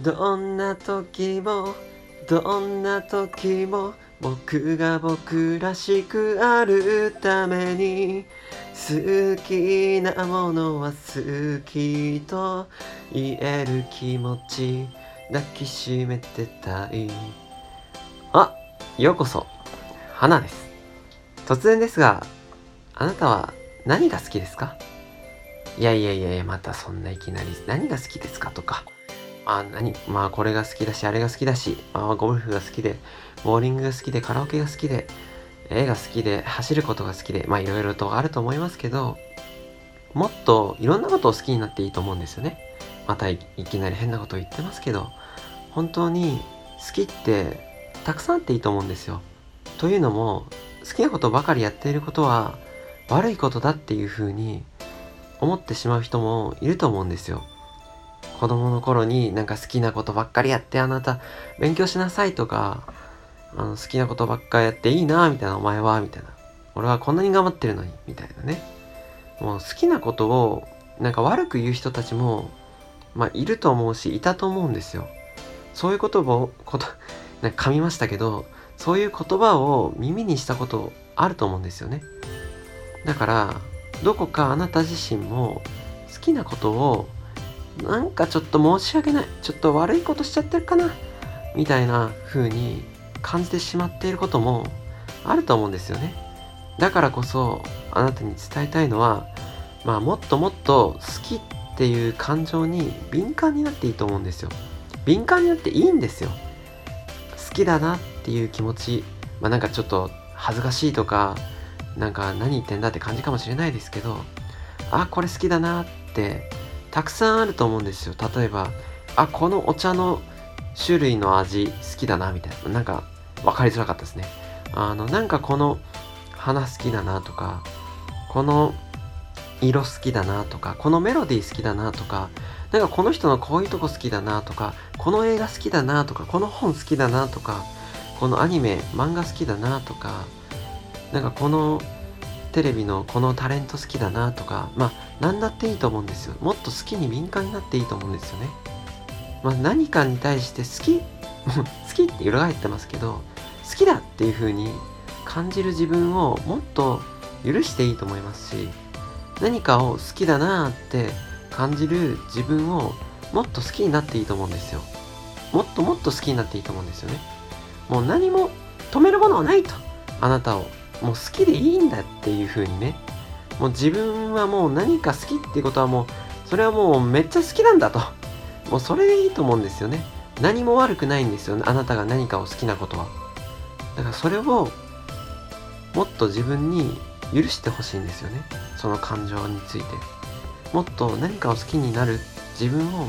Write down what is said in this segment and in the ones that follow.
どんな時もどんな時も僕が僕らしくあるために好きなものは好きと言える気持ち抱きしめてたい。あようこそ花です。突然ですがあなたは何が好きですか？いやいやいやまたそんないきなり。何が好きですか？とか。あ何？まあこれが好きだしあれが好きだし、あ、ゴルフが好きでボーリングが好きでカラオケが好きで絵が好きで走ることが好きでまあいろいろとあると思いますけどもっといろんなことを好きになっていいと思うんですよね。またいきなり変なことを言ってますけど本当に好きってたくさんあっていいと思うんですよ。というのも好きなことばかりやっていることは悪いことだっていうふうに思ってしまう人もいると思うんですよ。子供の頃になんか好きなことばっかりやってあなた勉強しなさいとかあの好きなことばっかりやっていいなみたいなお前はみたいな。俺はこんなに頑張ってるのにみたいなね。もう好きなことをなんか悪く言う人たちもまあいると思うしいたと思うんですよ。そういう言葉をことなんか噛みましたけどそういう言葉を耳にしたことあると思うんですよね。だからどこかあなた自身も好きなことをなんかちょっと申し訳ない。ちょっと悪いことしちゃってるかな。みたいな風に感じてしまっていることもあると思うんですよね。だからこそあなたに伝えたいのはまあもっともっと好きっていう感情に敏感になっていいと思うんですよ。敏感になっていいんですよ。好きだなっていう気持ち。まあなんかちょっと恥ずかしいとかなんか何言ってんだって感じかもしれないですけどあこれ好きだなってたくさんあると思うんですよ。例えばあこのお茶の種類の味好きだなみたいな。なんか分かりづらかったですね。あのなんかこの花好きだなとかこの色好きだなとかこのメロディー好きだなとかなんかこの人のこういうとこ好きだなとかこの映画好きだなとかこの本好きだなとかこのアニメ漫画好きだなとかなんかこのテレビのこのタレント好きだなとかまあ何だっていいと思うんですよ。もっと好きに敏感になっていいと思うんですよね。まあ何かに対して好き 好きって裏返ってますけど好きだっていう風に感じる自分をもっと許していいと思いますし何かを好きだなって感じる自分をもっと好きになっていいと思うんですよ。もっともっと好きになっていいと思うんですよね。もう何も止めるものはないと。あなたを。もう好きでいいんだっていう風にね。もう自分はもう何か好きっていうことはもうそれはもうめっちゃ好きなんだと。もうそれでいいと思うんですよね。何も悪くないんですよね。あなたが何かを好きなことは。だからそれをもっと自分に許してほしいんですよね。その感情について。もっと何かを好きになる。自分を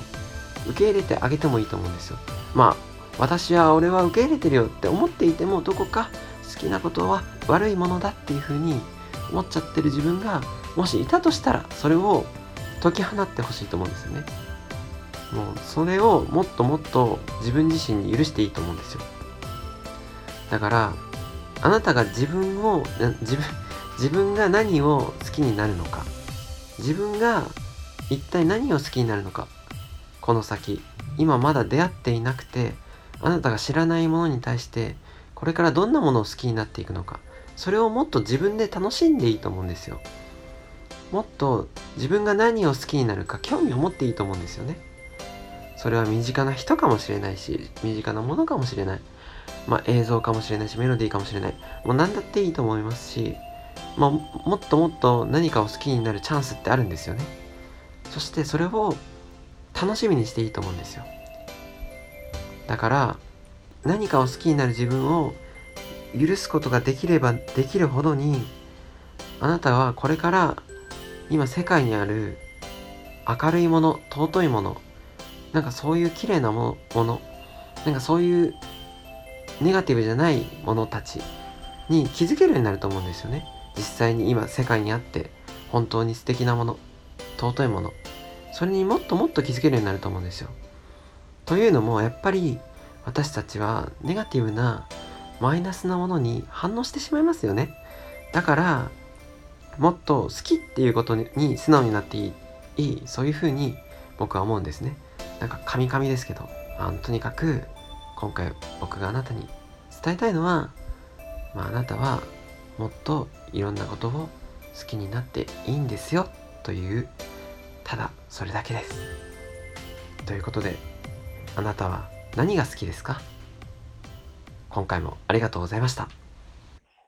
受け入れてあげてもいいと思うんですよ。まあ私は俺は受け入れてるよって思っていてもどこか好きなことは悪いものだっていうふうに思っちゃってる自分がもしいたとしたらそれを解き放ってほしいと思うんですよね。もうそれをもっともっと自分自身に許していいと思うんですよ。だからあなたが自分を自分自分が何を好きになるのか。自分が一体何を好きになるのか。この先今まだ出会っていなくてあなたが知らないものに対してこれからどんなものを好きになっていくのか。それをもっと自分で楽しんでいいと思うんですよ。もっと自分が何を好きになるか興味を持っていいと思うんですよね。それは身近な人かもしれないし身近なものかもしれない。まあ映像かもしれないしメロディーかもしれない。もう何だっていいと思いますしまあ、もっともっと何かを好きになるチャンスってあるんですよね。そしてそれを楽しみにしていいと思うんですよ。だから何かを好きになる自分を許すことができればできるほどにあなたはこれから今世界にある明るいもの尊いものなんかそういう綺麗なものなんかそういうネガティブじゃないものたちに気づけるようになると思うんですよね。実際に今世界にあって本当に素敵なもの尊いものそれにもっともっと気づけるようになると思うんですよ。というのもやっぱり私たちはネガティブなマイナスなものに反応してしまいますよね。だからもっと好きっていうことに素直になっていいそういうふうに僕は思うんですね。なんかカミカミですけどまあ、とにかく今回僕があなたに伝えたいのは、まあ、あなたはもっといろんなことを好きになっていいんですよ。というただそれだけです。ということであなたは何が好きですか？今回もありがとうございました。